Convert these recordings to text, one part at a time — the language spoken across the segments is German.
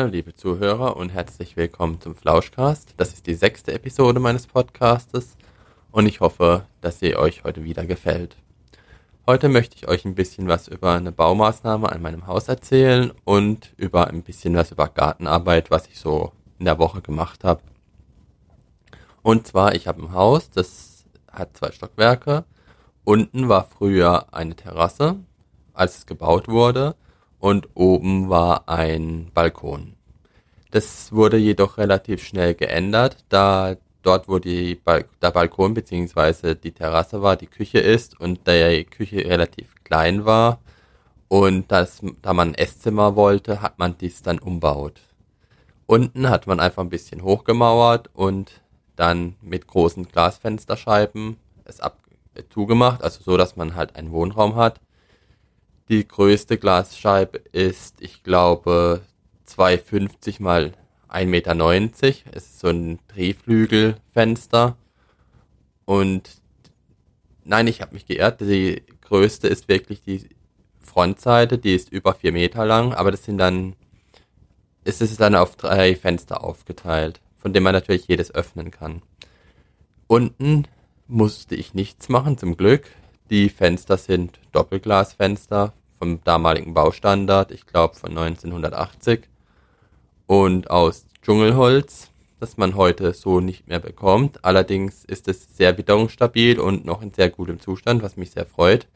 Hallo liebe Zuhörer und herzlich willkommen zum Flauschcast. Das ist die sechste Episode meines Podcastes und ich hoffe, dass sie euch heute wieder gefällt. Heute möchte ich euch ein bisschen was über eine Baumaßnahme an meinem Haus erzählen und über ein bisschen was über Gartenarbeit, was ich so in der Woche gemacht habe. Und zwar, ich habe ein Haus, das hat zwei Stockwerke. Unten war früher eine Terrasse, als es gebaut wurde und oben war ein Balkon. Das wurde jedoch relativ schnell geändert, da dort, wo Bal der Balkon bzw. die Terrasse war, die Küche ist und die Küche relativ klein war und das, da man ein Esszimmer wollte, hat man dies dann umbaut. Unten hat man einfach ein bisschen hochgemauert und dann mit großen Glasfensterscheiben es ab zugemacht, also so, dass man halt einen Wohnraum hat die größte Glasscheibe ist, ich glaube, 2,50 mal 1,90 Meter. Es ist so ein Drehflügelfenster. Und nein, ich habe mich geirrt. Die größte ist wirklich die Frontseite, die ist über 4 Meter lang, aber das sind dann, es ist dann auf drei Fenster aufgeteilt, von dem man natürlich jedes öffnen kann. Unten musste ich nichts machen, zum Glück. Die Fenster sind Doppelglasfenster vom damaligen Baustandard, ich glaube von 1980 und aus Dschungelholz, das man heute so nicht mehr bekommt. Allerdings ist es sehr witterungsstabil und noch in sehr gutem Zustand, was mich sehr freut,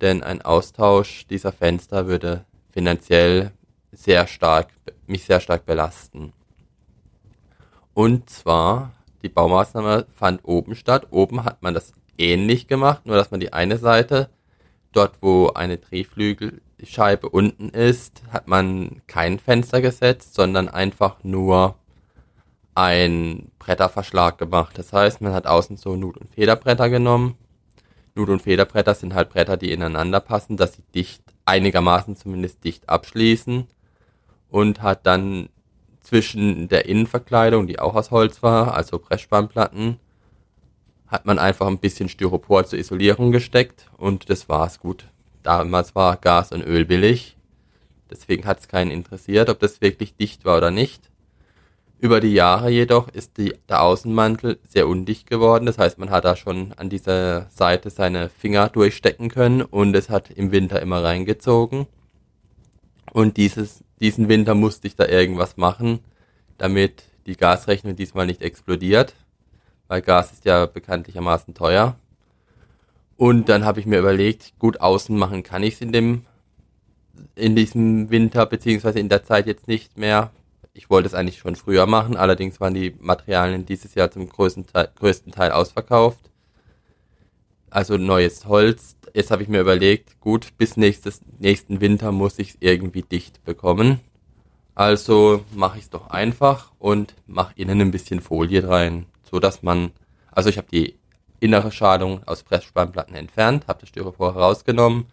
denn ein Austausch dieser Fenster würde finanziell sehr stark, mich sehr stark belasten. Und zwar, die Baumaßnahme fand oben statt. Oben hat man das ähnlich gemacht, nur dass man die eine Seite dort, wo eine Drehflügelscheibe unten ist, hat man kein Fenster gesetzt, sondern einfach nur ein Bretterverschlag gemacht. Das heißt, man hat außen so Nut- und Federbretter genommen. Nut- und Federbretter sind halt Bretter, die ineinander passen, dass sie dicht, einigermaßen zumindest dicht abschließen. Und hat dann zwischen der Innenverkleidung, die auch aus Holz war, also Brechspannplatten, hat man einfach ein bisschen Styropor zur Isolierung gesteckt und das war's gut. Damals war Gas und Öl billig, deswegen hat es keinen interessiert, ob das wirklich dicht war oder nicht. Über die Jahre jedoch ist die, der Außenmantel sehr undicht geworden, das heißt, man hat da schon an dieser Seite seine Finger durchstecken können und es hat im Winter immer reingezogen. Und dieses, diesen Winter musste ich da irgendwas machen, damit die Gasrechnung diesmal nicht explodiert weil Gas ist ja bekanntlichermaßen teuer. Und dann habe ich mir überlegt, gut außen machen kann ich es in dem in diesem Winter beziehungsweise in der Zeit jetzt nicht mehr. Ich wollte es eigentlich schon früher machen, allerdings waren die Materialien dieses Jahr zum größten Teil, größten Teil ausverkauft. Also neues Holz. Jetzt habe ich mir überlegt, gut, bis nächstes, nächsten Winter muss ich es irgendwie dicht bekommen. Also mache ich es doch einfach und mache innen ein bisschen Folie rein so dass man, also ich habe die innere Schalung aus Pressspannplatten entfernt, habe das Styropor herausgenommen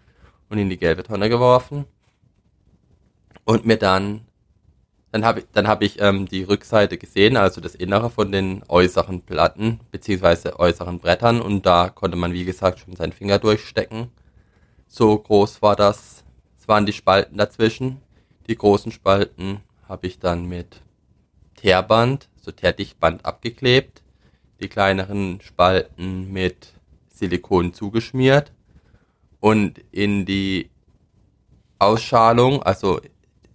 und in die gelbe Tonne geworfen und mir dann dann habe ich, dann hab ich ähm, die Rückseite gesehen, also das Innere von den äußeren Platten beziehungsweise äußeren Brettern und da konnte man wie gesagt schon seinen Finger durchstecken. So groß war das. Es waren die Spalten dazwischen. Die großen Spalten habe ich dann mit Teerband, so Teerdichtband abgeklebt die kleineren Spalten mit Silikon zugeschmiert und in die Ausschalung, also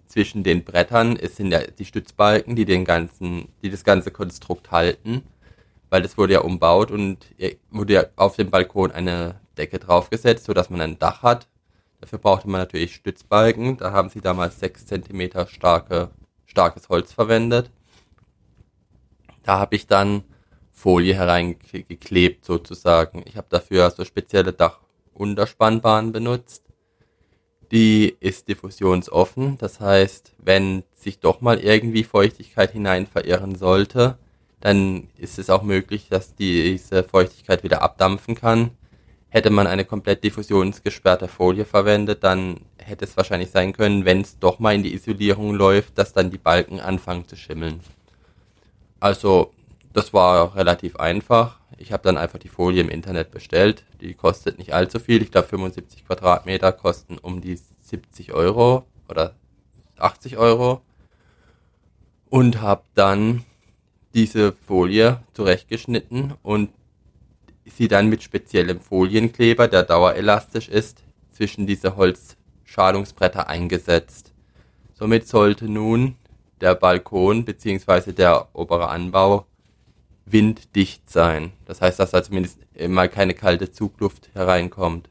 zwischen den Brettern, es sind ja die Stützbalken, die den ganzen, die das ganze Konstrukt halten, weil das wurde ja umbaut und wurde ja auf dem Balkon eine Decke draufgesetzt, so dass man ein Dach hat. Dafür brauchte man natürlich Stützbalken. Da haben sie damals sechs Zentimeter starke, starkes Holz verwendet. Da habe ich dann Folie hereingeklebt sozusagen. Ich habe dafür so spezielle Dachunterspannbahnen benutzt. Die ist diffusionsoffen, das heißt, wenn sich doch mal irgendwie Feuchtigkeit hinein verirren sollte, dann ist es auch möglich, dass diese Feuchtigkeit wieder abdampfen kann. Hätte man eine komplett diffusionsgesperrte Folie verwendet, dann hätte es wahrscheinlich sein können, wenn es doch mal in die Isolierung läuft, dass dann die Balken anfangen zu schimmeln. Also das war relativ einfach. Ich habe dann einfach die Folie im Internet bestellt. Die kostet nicht allzu viel. Ich glaube 75 Quadratmeter kosten um die 70 Euro oder 80 Euro. und habe dann diese Folie zurechtgeschnitten und sie dann mit speziellem Folienkleber, der dauerelastisch ist, zwischen diese Holzschalungsbretter eingesetzt. Somit sollte nun der Balkon bzw. der obere Anbau winddicht sein. Das heißt, dass da zumindest mal keine kalte Zugluft hereinkommt.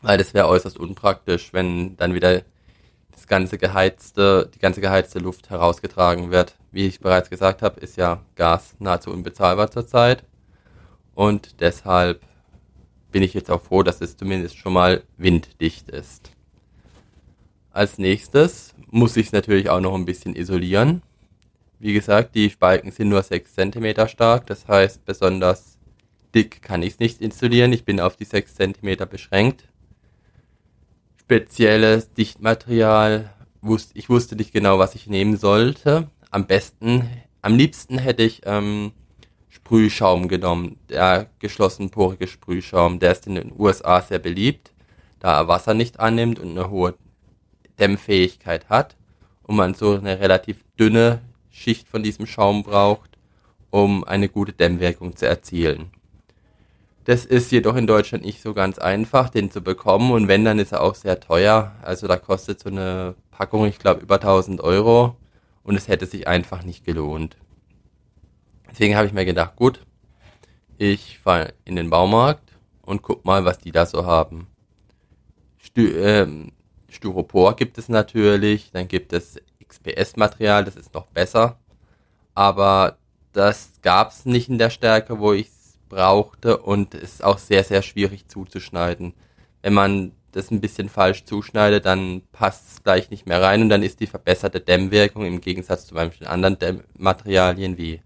Weil das wäre äußerst unpraktisch, wenn dann wieder das ganze geheizte, die ganze geheizte Luft herausgetragen wird. Wie ich bereits gesagt habe, ist ja Gas nahezu unbezahlbar zurzeit. Und deshalb bin ich jetzt auch froh, dass es zumindest schon mal winddicht ist. Als nächstes muss ich es natürlich auch noch ein bisschen isolieren. Wie gesagt, die Spalten sind nur 6 cm stark, das heißt besonders dick kann ich es nicht isolieren. Ich bin auf die 6 cm beschränkt spezielles Dichtmaterial. Ich wusste nicht genau, was ich nehmen sollte. Am besten, am liebsten hätte ich ähm, Sprühschaum genommen, der geschlossenporige Sprühschaum. Der ist in den USA sehr beliebt, da er Wasser nicht annimmt und eine hohe Dämmfähigkeit hat und man so eine relativ dünne Schicht von diesem Schaum braucht, um eine gute Dämmwirkung zu erzielen. Das ist jedoch in Deutschland nicht so ganz einfach, den zu bekommen. Und wenn, dann ist er auch sehr teuer. Also da kostet so eine Packung, ich glaube, über 1000 Euro. Und es hätte sich einfach nicht gelohnt. Deswegen habe ich mir gedacht, gut, ich fahre in den Baumarkt und guck mal, was die da so haben. Stü ähm, Styropor gibt es natürlich, dann gibt es XPS-Material, das ist noch besser. Aber das gab es nicht in der Stärke, wo ich brauchte und ist auch sehr, sehr schwierig zuzuschneiden. Wenn man das ein bisschen falsch zuschneidet, dann passt es gleich nicht mehr rein und dann ist die verbesserte Dämmwirkung im Gegensatz zu manchen anderen Dämmmaterialien wie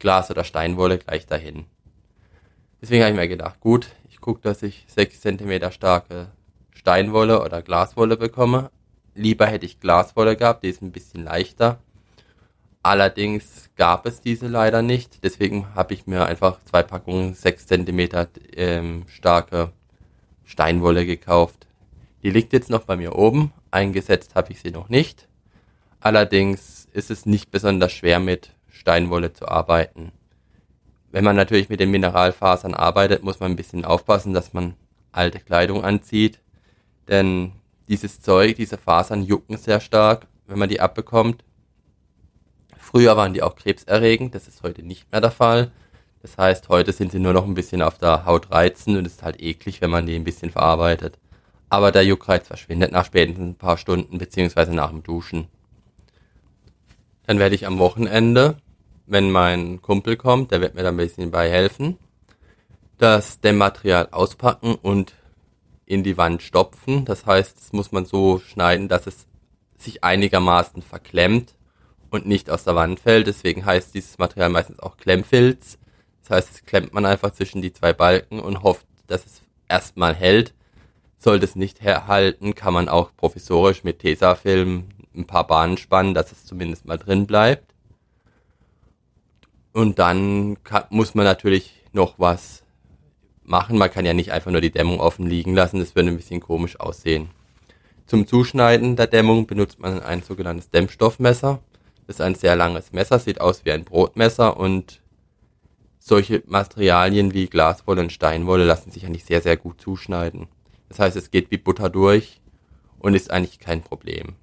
Glas oder Steinwolle gleich dahin. Deswegen habe ich mir gedacht, gut, ich gucke, dass ich 6 cm starke Steinwolle oder Glaswolle bekomme. Lieber hätte ich Glaswolle gehabt, die ist ein bisschen leichter Allerdings gab es diese leider nicht. Deswegen habe ich mir einfach zwei Packungen 6 cm ähm, starke Steinwolle gekauft. Die liegt jetzt noch bei mir oben. Eingesetzt habe ich sie noch nicht. Allerdings ist es nicht besonders schwer mit Steinwolle zu arbeiten. Wenn man natürlich mit den Mineralfasern arbeitet, muss man ein bisschen aufpassen, dass man alte Kleidung anzieht. Denn dieses Zeug, diese Fasern jucken sehr stark, wenn man die abbekommt. Früher waren die auch krebserregend, das ist heute nicht mehr der Fall. Das heißt, heute sind sie nur noch ein bisschen auf der Haut reizen und es ist halt eklig, wenn man die ein bisschen verarbeitet. Aber der Juckreiz verschwindet nach spätestens ein paar Stunden beziehungsweise nach dem Duschen. Dann werde ich am Wochenende, wenn mein Kumpel kommt, der wird mir da ein bisschen bei helfen, das Dämmmaterial auspacken und in die Wand stopfen. Das heißt, das muss man so schneiden, dass es sich einigermaßen verklemmt und nicht aus der Wand fällt. Deswegen heißt dieses Material meistens auch Klemmfilz. Das heißt, es klemmt man einfach zwischen die zwei Balken und hofft, dass es erstmal hält. Sollte es nicht halten, kann man auch provisorisch mit Tesafilm ein paar Bahnen spannen, dass es zumindest mal drin bleibt. Und dann kann, muss man natürlich noch was machen. Man kann ja nicht einfach nur die Dämmung offen liegen lassen, das würde ein bisschen komisch aussehen. Zum Zuschneiden der Dämmung benutzt man ein sogenanntes Dämmstoffmesser ist ein sehr langes Messer, sieht aus wie ein Brotmesser und solche Materialien wie Glaswolle und Steinwolle lassen sich eigentlich sehr, sehr gut zuschneiden. Das heißt, es geht wie Butter durch und ist eigentlich kein Problem.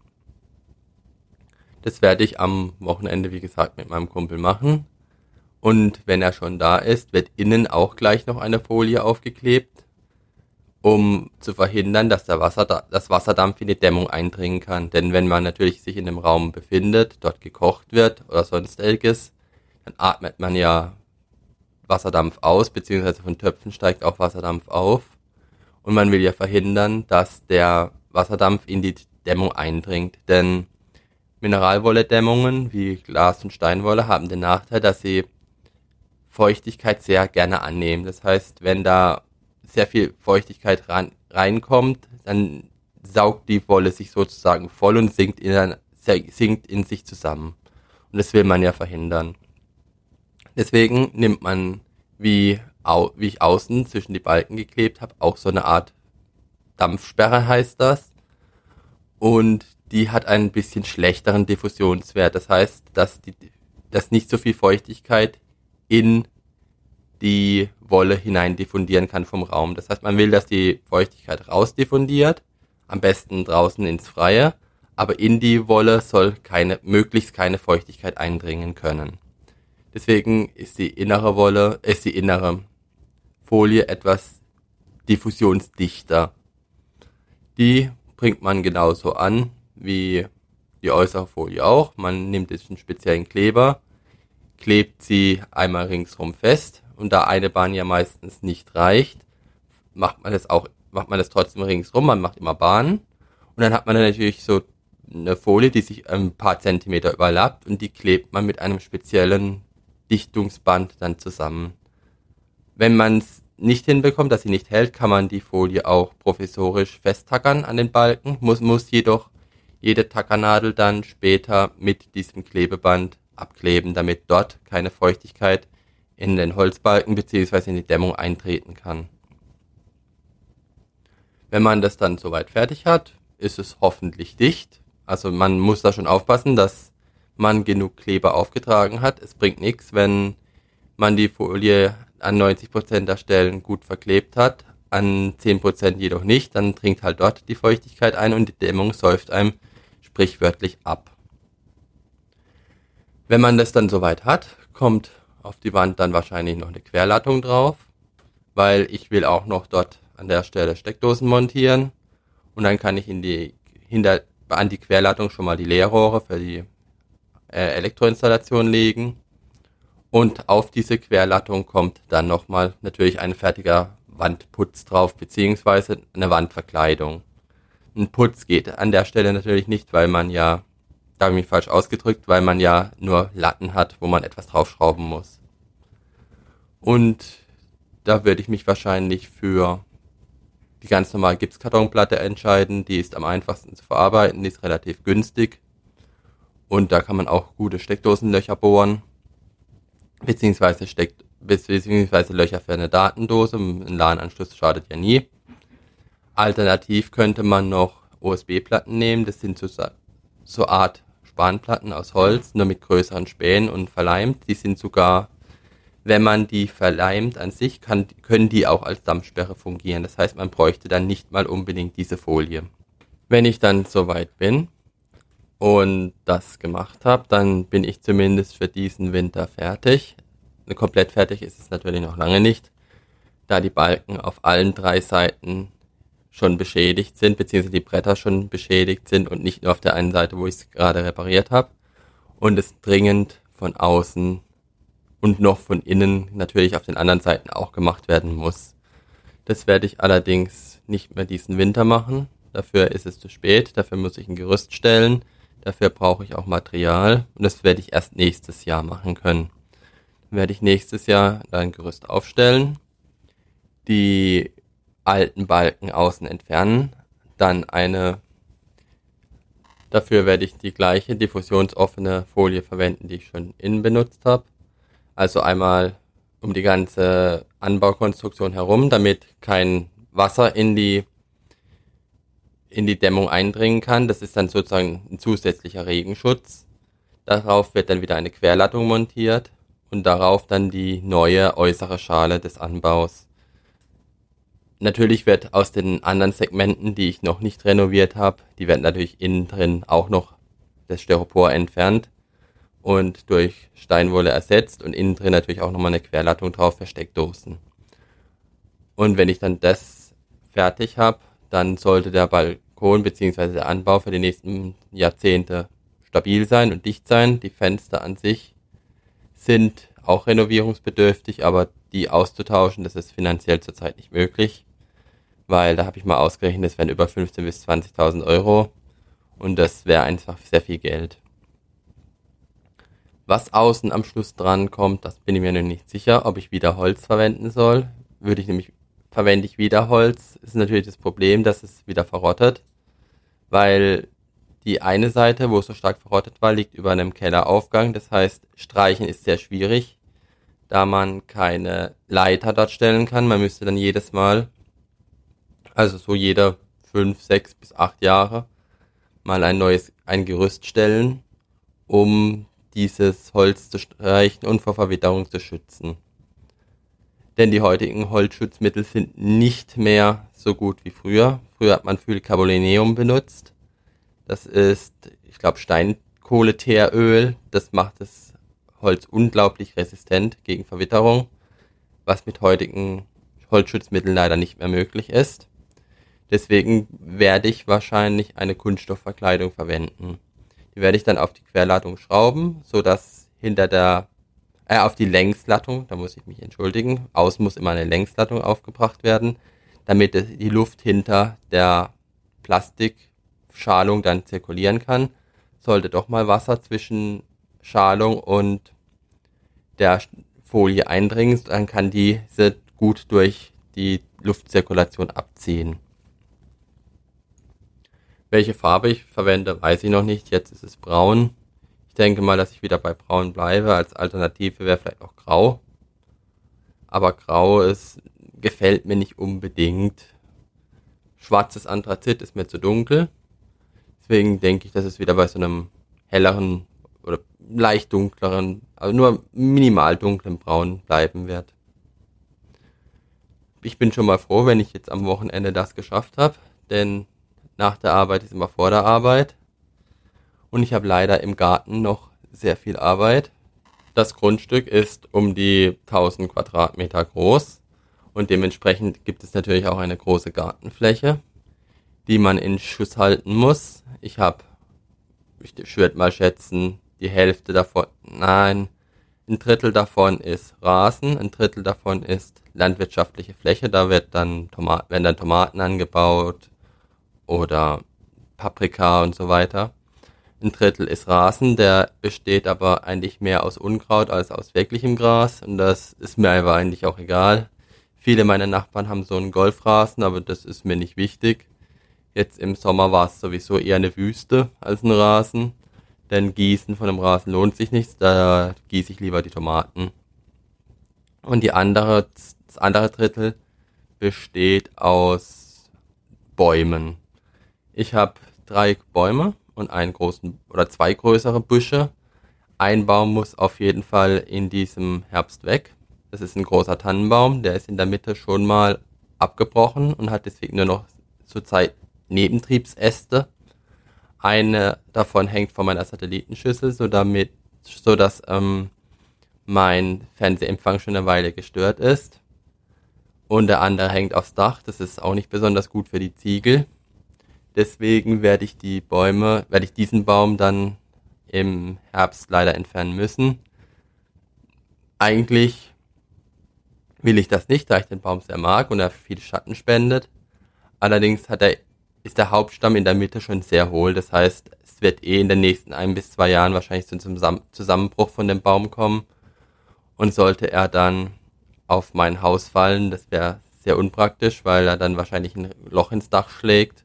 Das werde ich am Wochenende, wie gesagt, mit meinem Kumpel machen. Und wenn er schon da ist, wird innen auch gleich noch eine Folie aufgeklebt um zu verhindern, dass der Wasser, das Wasserdampf in die Dämmung eindringen kann. Denn wenn man natürlich sich in dem Raum befindet, dort gekocht wird oder sonstiges, dann atmet man ja Wasserdampf aus, beziehungsweise von Töpfen steigt auch Wasserdampf auf. Und man will ja verhindern, dass der Wasserdampf in die Dämmung eindringt. Denn Mineralwolle-Dämmungen wie Glas- und Steinwolle haben den Nachteil, dass sie Feuchtigkeit sehr gerne annehmen. Das heißt, wenn da sehr viel Feuchtigkeit ran, reinkommt, dann saugt die Wolle sich sozusagen voll und sinkt in, sinkt in sich zusammen. Und das will man ja verhindern. Deswegen nimmt man, wie, au, wie ich außen zwischen die Balken geklebt habe, auch so eine Art Dampfsperre heißt das. Und die hat einen bisschen schlechteren Diffusionswert. Das heißt, dass, die, dass nicht so viel Feuchtigkeit in die Wolle hinein diffundieren kann vom Raum. Das heißt, man will, dass die Feuchtigkeit rausdiffundiert, am besten draußen ins Freie, aber in die Wolle soll keine, möglichst keine Feuchtigkeit eindringen können. Deswegen ist die innere Wolle, ist die innere Folie etwas diffusionsdichter. Die bringt man genauso an wie die äußere Folie auch. Man nimmt jetzt einen speziellen Kleber, klebt sie einmal ringsrum fest. Und da eine Bahn ja meistens nicht reicht, macht man das auch, macht man das trotzdem ringsrum, man macht immer Bahnen und dann hat man dann natürlich so eine Folie, die sich ein paar Zentimeter überlappt. Und die klebt man mit einem speziellen Dichtungsband dann zusammen. Wenn man es nicht hinbekommt, dass sie nicht hält, kann man die Folie auch provisorisch festtackern an den Balken, muss, muss jedoch jede Tackernadel dann später mit diesem Klebeband abkleben, damit dort keine Feuchtigkeit in den Holzbalken bzw. in die Dämmung eintreten kann. Wenn man das dann soweit fertig hat, ist es hoffentlich dicht. Also man muss da schon aufpassen, dass man genug Kleber aufgetragen hat. Es bringt nichts, wenn man die Folie an 90% der Stellen gut verklebt hat, an 10% jedoch nicht, dann dringt halt dort die Feuchtigkeit ein und die Dämmung säuft einem sprichwörtlich ab. Wenn man das dann soweit hat, kommt auf die Wand dann wahrscheinlich noch eine Querlattung drauf, weil ich will auch noch dort an der Stelle Steckdosen montieren und dann kann ich in die hinter an die Querlattung schon mal die Leerrohre für die äh, Elektroinstallation legen und auf diese Querlattung kommt dann nochmal natürlich ein fertiger Wandputz drauf, beziehungsweise eine Wandverkleidung. Ein Putz geht an der Stelle natürlich nicht, weil man ja, da habe ich mich falsch ausgedrückt, weil man ja nur Latten hat, wo man etwas draufschrauben muss. Und da würde ich mich wahrscheinlich für die ganz normale Gipskartonplatte entscheiden. Die ist am einfachsten zu verarbeiten, die ist relativ günstig. Und da kann man auch gute Steckdosenlöcher bohren beziehungsweise steckt, beziehungsweise Löcher für eine Datendose. Ein LAN-Anschluss schadet ja nie. Alternativ könnte man noch USB-Platten nehmen. Das sind so, so Art Spanplatten aus Holz, nur mit größeren Spänen und verleimt. Die sind sogar, wenn man die verleimt an sich, kann, können die auch als Dampfsperre fungieren. Das heißt, man bräuchte dann nicht mal unbedingt diese Folie. Wenn ich dann soweit bin, und das gemacht habe, dann bin ich zumindest für diesen Winter fertig. Komplett fertig ist es natürlich noch lange nicht, da die Balken auf allen drei Seiten schon beschädigt sind, beziehungsweise die Bretter schon beschädigt sind und nicht nur auf der einen Seite, wo ich es gerade repariert habe. Und es dringend von außen und noch von innen natürlich auf den anderen Seiten auch gemacht werden muss. Das werde ich allerdings nicht mehr diesen Winter machen. Dafür ist es zu spät. Dafür muss ich ein Gerüst stellen. Dafür brauche ich auch Material und das werde ich erst nächstes Jahr machen können. Dann werde ich nächstes Jahr ein Gerüst aufstellen, die alten Balken außen entfernen, dann eine Dafür werde ich die gleiche diffusionsoffene Folie verwenden, die ich schon innen benutzt habe. Also einmal um die ganze Anbaukonstruktion herum, damit kein Wasser in die in die Dämmung eindringen kann. Das ist dann sozusagen ein zusätzlicher Regenschutz. Darauf wird dann wieder eine Querlattung montiert und darauf dann die neue äußere Schale des Anbaus. Natürlich wird aus den anderen Segmenten, die ich noch nicht renoviert habe, die werden natürlich innen drin auch noch das Styropor entfernt und durch Steinwolle ersetzt und innen drin natürlich auch nochmal eine Querlattung drauf für Steckdosen. Und wenn ich dann das fertig habe, dann sollte der Balkon bzw. der Anbau für die nächsten Jahrzehnte stabil sein und dicht sein. Die Fenster an sich sind auch renovierungsbedürftig, aber die auszutauschen, das ist finanziell zurzeit nicht möglich, weil da habe ich mal ausgerechnet, es wären über 15.000 bis 20.000 Euro und das wäre einfach sehr viel Geld. Was außen am Schluss dran kommt, das bin ich mir noch nicht sicher, ob ich wieder Holz verwenden soll. Würde ich nämlich verwende ich wieder Holz, ist natürlich das Problem, dass es wieder verrottet, weil die eine Seite, wo es so stark verrottet war, liegt über einem Kelleraufgang. Das heißt, streichen ist sehr schwierig, da man keine Leiter dort stellen kann. Man müsste dann jedes Mal, also so jede fünf, sechs bis acht Jahre, mal ein neues, ein Gerüst stellen, um dieses Holz zu streichen und vor Verwitterung zu schützen. Denn die heutigen Holzschutzmittel sind nicht mehr so gut wie früher. Früher hat man Phenylcarbonineum benutzt. Das ist, ich glaube, Steinkohleteeröl. Das macht das Holz unglaublich resistent gegen Verwitterung, was mit heutigen Holzschutzmitteln leider nicht mehr möglich ist. Deswegen werde ich wahrscheinlich eine Kunststoffverkleidung verwenden. Die werde ich dann auf die Querladung schrauben, so dass hinter der, äh, auf die Längslattung, da muss ich mich entschuldigen, außen muss immer eine Längslattung aufgebracht werden, damit die Luft hinter der Plastikschalung dann zirkulieren kann. Sollte doch mal Wasser zwischen Schalung und der Folie eindringen, dann kann diese gut durch die Luftzirkulation abziehen. Welche Farbe ich verwende, weiß ich noch nicht. Jetzt ist es braun. Ich denke mal, dass ich wieder bei braun bleibe. Als Alternative wäre vielleicht auch grau. Aber grau ist, gefällt mir nicht unbedingt. Schwarzes Anthrazit ist mir zu dunkel. Deswegen denke ich, dass es wieder bei so einem helleren oder leicht dunkleren, also nur minimal dunklen Braun bleiben wird. Ich bin schon mal froh, wenn ich jetzt am Wochenende das geschafft habe, denn nach der Arbeit ist immer vor der Arbeit. Und ich habe leider im Garten noch sehr viel Arbeit. Das Grundstück ist um die 1000 Quadratmeter groß und dementsprechend gibt es natürlich auch eine große Gartenfläche, die man in Schuss halten muss. Ich habe, ich würde mal schätzen, die Hälfte davon, nein, ein Drittel davon ist Rasen, ein Drittel davon ist landwirtschaftliche Fläche. Da wird dann Tomat werden dann Tomaten angebaut, oder Paprika und so weiter. Ein Drittel ist Rasen, der besteht aber eigentlich mehr aus Unkraut als aus wirklichem Gras und das ist mir aber eigentlich auch egal. Viele meiner Nachbarn haben so einen Golfrasen, aber das ist mir nicht wichtig. Jetzt im Sommer war es sowieso eher eine Wüste als ein Rasen, denn Gießen von einem Rasen lohnt sich nicht, da gieße ich lieber die Tomaten. Und die andere, das andere Drittel besteht aus Bäumen. Ich habe drei Bäume und einen großen oder zwei größere Büsche. Ein Baum muss auf jeden Fall in diesem Herbst weg. Das ist ein großer Tannenbaum, der ist in der Mitte schon mal abgebrochen und hat deswegen nur noch zurzeit Nebentriebsäste. Eine davon hängt von meiner Satellitenschüssel, so damit, so dass ähm, mein Fernsehempfang schon eine Weile gestört ist. Und der andere hängt aufs Dach. Das ist auch nicht besonders gut für die Ziegel. Deswegen werde ich die Bäume, werde ich diesen Baum dann im Herbst leider entfernen müssen. Eigentlich will ich das nicht, da ich den Baum sehr mag und er viel Schatten spendet. Allerdings hat er, ist der Hauptstamm in der Mitte schon sehr hohl. Das heißt, es wird eh in den nächsten ein bis zwei Jahren wahrscheinlich zum Zusammenbruch von dem Baum kommen. Und sollte er dann auf mein Haus fallen, das wäre sehr unpraktisch, weil er dann wahrscheinlich ein Loch ins Dach schlägt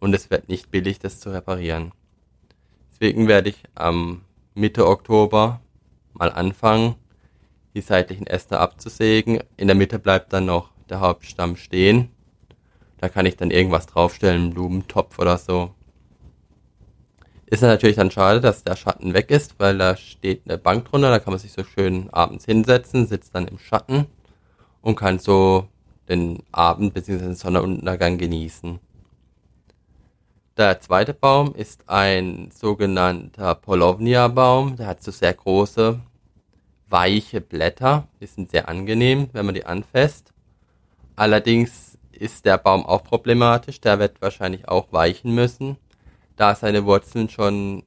und es wird nicht billig, das zu reparieren. Deswegen werde ich am Mitte Oktober mal anfangen, die seitlichen Äste abzusägen. In der Mitte bleibt dann noch der Hauptstamm stehen. Da kann ich dann irgendwas draufstellen, einen Blumentopf oder so. Ist natürlich dann schade, dass der Schatten weg ist, weil da steht eine Bank drunter, da kann man sich so schön abends hinsetzen, sitzt dann im Schatten und kann so den Abend bzw. den Sonnenuntergang genießen. Der zweite Baum ist ein sogenannter Polovnia-Baum. Der hat so sehr große, weiche Blätter. Die sind sehr angenehm, wenn man die anfasst. Allerdings ist der Baum auch problematisch. Der wird wahrscheinlich auch weichen müssen, da seine Wurzeln schon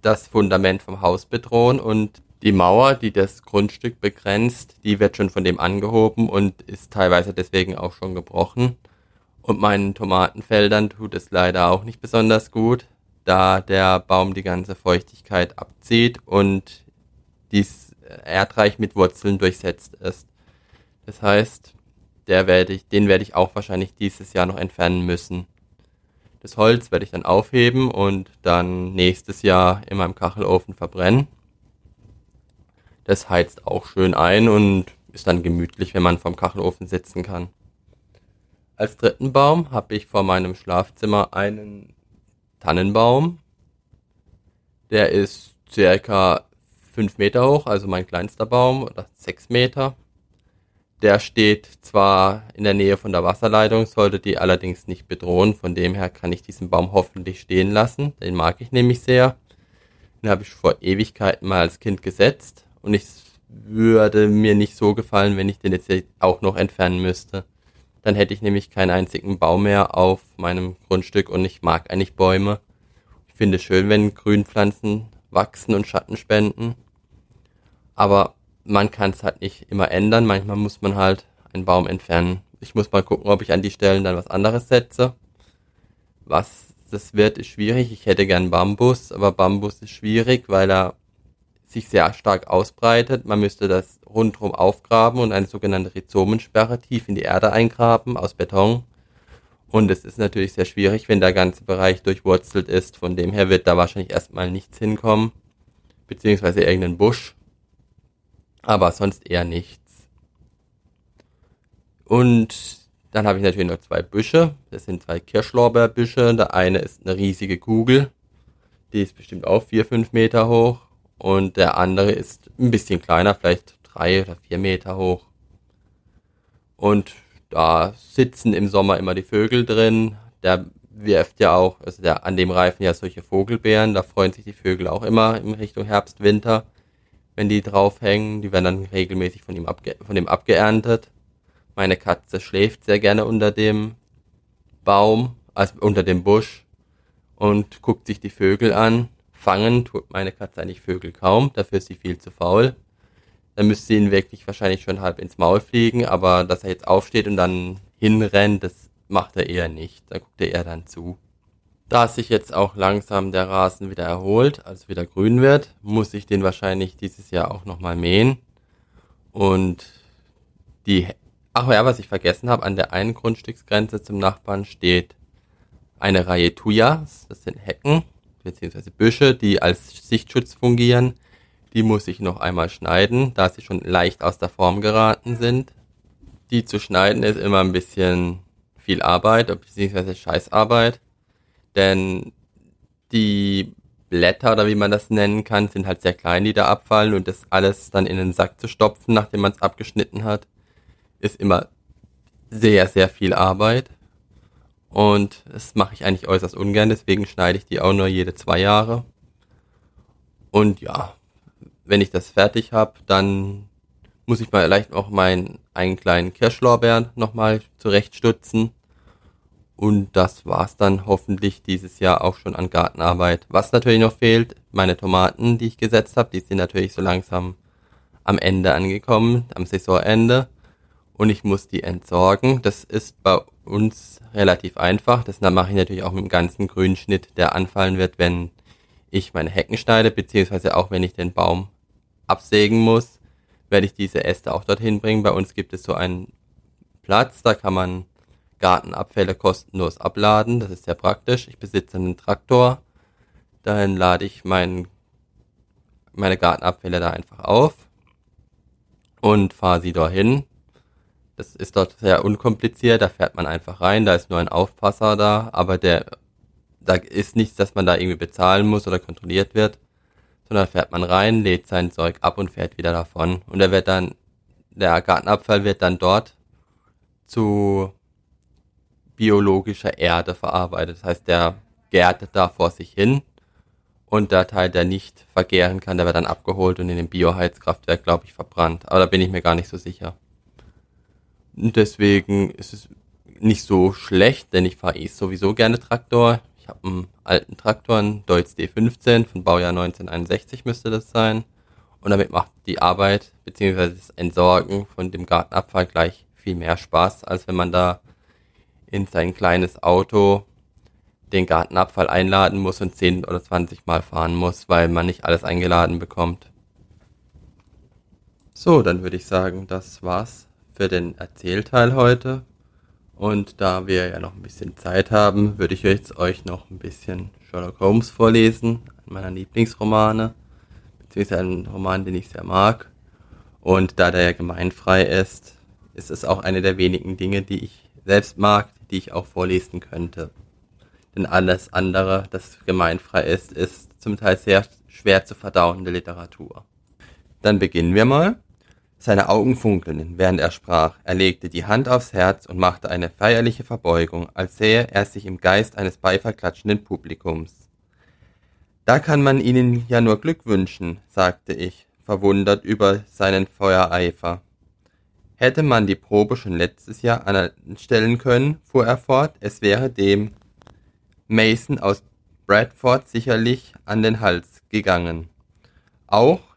das Fundament vom Haus bedrohen und die Mauer, die das Grundstück begrenzt, die wird schon von dem angehoben und ist teilweise deswegen auch schon gebrochen. Und meinen Tomatenfeldern tut es leider auch nicht besonders gut, da der Baum die ganze Feuchtigkeit abzieht und dies erdreich mit Wurzeln durchsetzt ist. Das heißt, der werde ich, den werde ich auch wahrscheinlich dieses Jahr noch entfernen müssen. Das Holz werde ich dann aufheben und dann nächstes Jahr in meinem Kachelofen verbrennen. Das heizt auch schön ein und ist dann gemütlich, wenn man vom Kachelofen sitzen kann. Als dritten Baum habe ich vor meinem Schlafzimmer einen Tannenbaum. Der ist circa fünf Meter hoch, also mein kleinster Baum, oder sechs Meter. Der steht zwar in der Nähe von der Wasserleitung, sollte die allerdings nicht bedrohen. Von dem her kann ich diesen Baum hoffentlich stehen lassen. Den mag ich nämlich sehr. Den habe ich vor Ewigkeiten mal als Kind gesetzt. Und ich würde mir nicht so gefallen, wenn ich den jetzt auch noch entfernen müsste. Dann hätte ich nämlich keinen einzigen Baum mehr auf meinem Grundstück und ich mag eigentlich Bäume. Ich finde es schön, wenn Grünpflanzen wachsen und Schatten spenden. Aber man kann es halt nicht immer ändern. Manchmal muss man halt einen Baum entfernen. Ich muss mal gucken, ob ich an die Stellen dann was anderes setze. Was das wird, ist schwierig. Ich hätte gern Bambus, aber Bambus ist schwierig, weil er sich sehr stark ausbreitet. Man müsste das rundherum aufgraben und eine sogenannte Rhizomensperre tief in die Erde eingraben aus Beton. Und es ist natürlich sehr schwierig, wenn der ganze Bereich durchwurzelt ist. Von dem her wird da wahrscheinlich erstmal nichts hinkommen. Beziehungsweise irgendein Busch aber sonst eher nichts. Und dann habe ich natürlich noch zwei Büsche. Das sind zwei Kirschlorbeerbüsche. Der eine ist eine riesige Kugel. Die ist bestimmt auch vier, fünf Meter hoch. Und der andere ist ein bisschen kleiner, vielleicht drei oder vier Meter hoch. Und da sitzen im Sommer immer die Vögel drin. Der wirft ja auch, also der, an dem reifen ja solche Vogelbeeren. Da freuen sich die Vögel auch immer in Richtung Herbst, Winter wenn die draufhängen. Die werden dann regelmäßig von ihm, abge von ihm abgeerntet. Meine Katze schläft sehr gerne unter dem Baum, also unter dem Busch und guckt sich die Vögel an. Fangen tut meine Katze eigentlich Vögel kaum, dafür ist sie viel zu faul. Dann müsste sie ihn wirklich wahrscheinlich schon halb ins Maul fliegen, aber dass er jetzt aufsteht und dann hinrennt, das macht er eher nicht. Da guckt er eher dann zu. Da sich jetzt auch langsam der Rasen wieder erholt, also wieder grün wird, muss ich den wahrscheinlich dieses Jahr auch nochmal mähen. Und die, ach ja, was ich vergessen habe, an der einen Grundstücksgrenze zum Nachbarn steht eine Reihe Tuyas, das sind Hecken, beziehungsweise Büsche, die als Sichtschutz fungieren. Die muss ich noch einmal schneiden, da sie schon leicht aus der Form geraten sind. Die zu schneiden ist immer ein bisschen viel Arbeit, beziehungsweise Scheißarbeit denn die Blätter oder wie man das nennen kann, sind halt sehr klein, die da abfallen und das alles dann in den Sack zu stopfen, nachdem man es abgeschnitten hat, ist immer sehr, sehr viel Arbeit. Und das mache ich eigentlich äußerst ungern, deswegen schneide ich die auch nur jede zwei Jahre. Und ja, wenn ich das fertig habe, dann muss ich mal vielleicht auch meinen einen kleinen Kirschlorbeer nochmal zurechtstutzen. Und das war's dann hoffentlich dieses Jahr auch schon an Gartenarbeit. Was natürlich noch fehlt, meine Tomaten, die ich gesetzt habe, die sind natürlich so langsam am Ende angekommen, am Saisonende. Und ich muss die entsorgen. Das ist bei uns relativ einfach. Das mache ich natürlich auch mit dem ganzen Grünschnitt, der anfallen wird, wenn ich meine Hecken schneide, beziehungsweise auch wenn ich den Baum absägen muss, werde ich diese Äste auch dorthin bringen. Bei uns gibt es so einen Platz, da kann man Gartenabfälle kostenlos abladen. Das ist sehr praktisch. Ich besitze einen Traktor. Dahin lade ich mein, meine Gartenabfälle da einfach auf und fahre sie dorthin. Das ist dort sehr unkompliziert. Da fährt man einfach rein. Da ist nur ein Aufpasser da, aber der, da ist nichts, dass man da irgendwie bezahlen muss oder kontrolliert wird, sondern fährt man rein, lädt sein Zeug ab und fährt wieder davon. Und er wird dann, der Gartenabfall wird dann dort zu biologischer Erde verarbeitet. Das heißt, der gärt da vor sich hin und der Teil, der nicht vergären kann, der wird dann abgeholt und in dem Bioheizkraftwerk, glaube ich, verbrannt. Aber da bin ich mir gar nicht so sicher. Deswegen ist es nicht so schlecht, denn ich fahre eh sowieso gerne Traktor. Ich habe einen alten Traktor, einen Deutz D15 von Baujahr 1961 müsste das sein. Und damit macht die Arbeit bzw. das Entsorgen von dem Gartenabfall gleich viel mehr Spaß, als wenn man da in sein kleines Auto den Gartenabfall einladen muss und 10 oder 20 Mal fahren muss, weil man nicht alles eingeladen bekommt. So, dann würde ich sagen, das war's für den Erzählteil heute. Und da wir ja noch ein bisschen Zeit haben, würde ich jetzt euch noch ein bisschen Sherlock Holmes vorlesen, einen meiner Lieblingsromane, beziehungsweise einen Roman, den ich sehr mag. Und da der ja gemeinfrei ist, ist es auch eine der wenigen Dinge, die ich selbst mag, die ich auch vorlesen könnte. denn alles andere, das gemeinfrei ist, ist zum Teil sehr schwer zu verdauende Literatur. Dann beginnen wir mal. Seine Augen funkelten, während er sprach. Er legte die Hand aufs Herz und machte eine feierliche Verbeugung, als sähe er sich im Geist eines beifallklatschenden Publikums. Da kann man Ihnen ja nur Glück wünschen, sagte ich, verwundert über seinen Feuereifer. Hätte man die Probe schon letztes Jahr anstellen können, fuhr er fort, es wäre dem Mason aus Bradford sicherlich an den Hals gegangen. Auch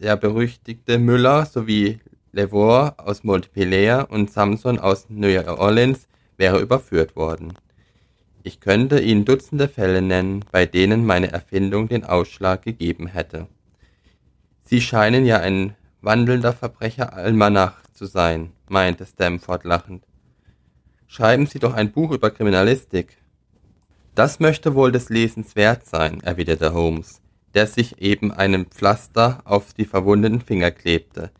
der berüchtigte Müller sowie Levore aus Montpellier und Samson aus New Orleans wäre überführt worden. Ich könnte Ihnen Dutzende Fälle nennen, bei denen meine Erfindung den Ausschlag gegeben hätte. Sie scheinen ja ein wandelnder Verbrecheralmanach zu sein, meinte Stamford lachend. Schreiben Sie doch ein Buch über Kriminalistik. Das möchte wohl des Lesens wert sein, erwiderte Holmes der sich eben einen Pflaster auf die verwundeten Finger klebte.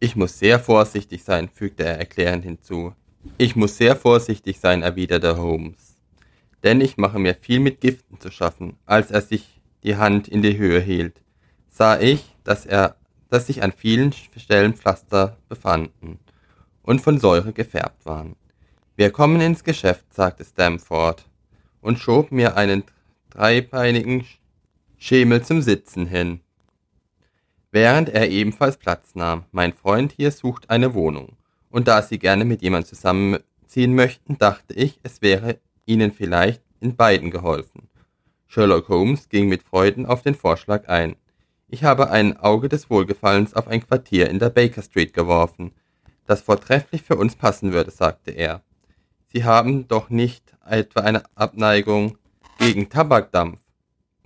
Ich muss sehr vorsichtig sein, fügte er erklärend hinzu. Ich muss sehr vorsichtig sein, erwiderte Holmes. Denn ich mache mir viel mit Giften zu schaffen. Als er sich die Hand in die Höhe hielt, sah ich, dass er, dass sich an vielen Stellen Pflaster befanden und von Säure gefärbt waren. Wir kommen ins Geschäft, sagte Stamford und schob mir einen dreibeinigen Schemel zum Sitzen hin. Während er ebenfalls Platz nahm. Mein Freund hier sucht eine Wohnung. Und da Sie gerne mit jemand zusammenziehen möchten, dachte ich, es wäre Ihnen vielleicht in beiden geholfen. Sherlock Holmes ging mit Freuden auf den Vorschlag ein. Ich habe ein Auge des Wohlgefallens auf ein Quartier in der Baker Street geworfen, das vortrefflich für uns passen würde, sagte er. Sie haben doch nicht etwa eine Abneigung gegen Tabakdampf.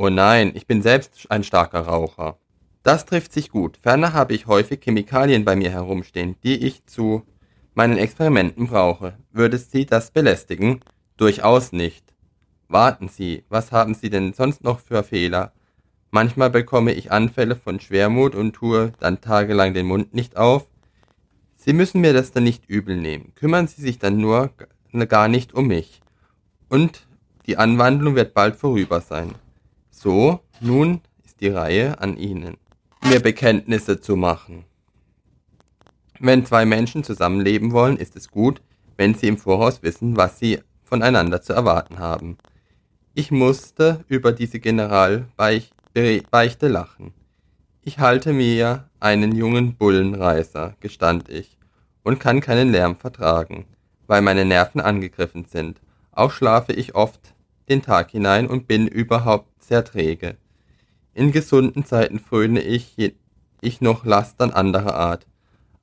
Oh nein, ich bin selbst ein starker Raucher. Das trifft sich gut. Ferner habe ich häufig Chemikalien bei mir herumstehen, die ich zu meinen Experimenten brauche. Würde Sie das belästigen? Durchaus nicht. Warten Sie, was haben Sie denn sonst noch für Fehler? Manchmal bekomme ich Anfälle von Schwermut und tue dann tagelang den Mund nicht auf. Sie müssen mir das dann nicht übel nehmen. Kümmern Sie sich dann nur gar nicht um mich. Und die Anwandlung wird bald vorüber sein. So, nun ist die Reihe an Ihnen, mir Bekenntnisse zu machen. Wenn zwei Menschen zusammenleben wollen, ist es gut, wenn sie im Voraus wissen, was sie voneinander zu erwarten haben. Ich musste über diese Generalbeichte lachen. Ich halte mir einen jungen Bullenreißer, gestand ich, und kann keinen Lärm vertragen, weil meine Nerven angegriffen sind. Auch schlafe ich oft den Tag hinein und bin überhaupt sehr träge. In gesunden Zeiten fröne ich, ich noch Lastern anderer Art.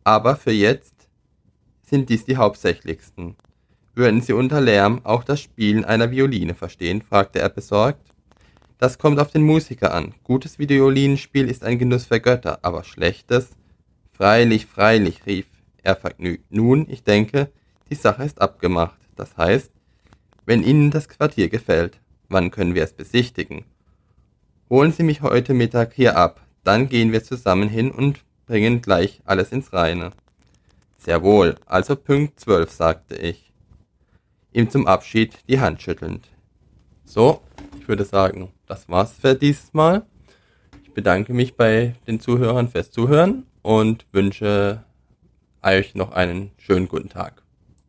Aber für jetzt sind dies die hauptsächlichsten. Würden Sie unter Lärm auch das Spielen einer Violine verstehen? fragte er besorgt. Das kommt auf den Musiker an. Gutes Violinspiel ist ein Genuss für Götter, aber schlechtes? Freilich, freilich, rief er vergnügt. Nun, ich denke, die Sache ist abgemacht. Das heißt, wenn Ihnen das Quartier gefällt, wann können wir es besichtigen? Holen Sie mich heute Mittag hier ab, dann gehen wir zusammen hin und bringen gleich alles ins Reine. Sehr wohl, also Punkt zwölf, sagte ich, ihm zum Abschied die Hand schüttelnd. So, ich würde sagen, das war's für dieses Mal. Ich bedanke mich bei den Zuhörern fürs Zuhören und wünsche euch noch einen schönen guten Tag.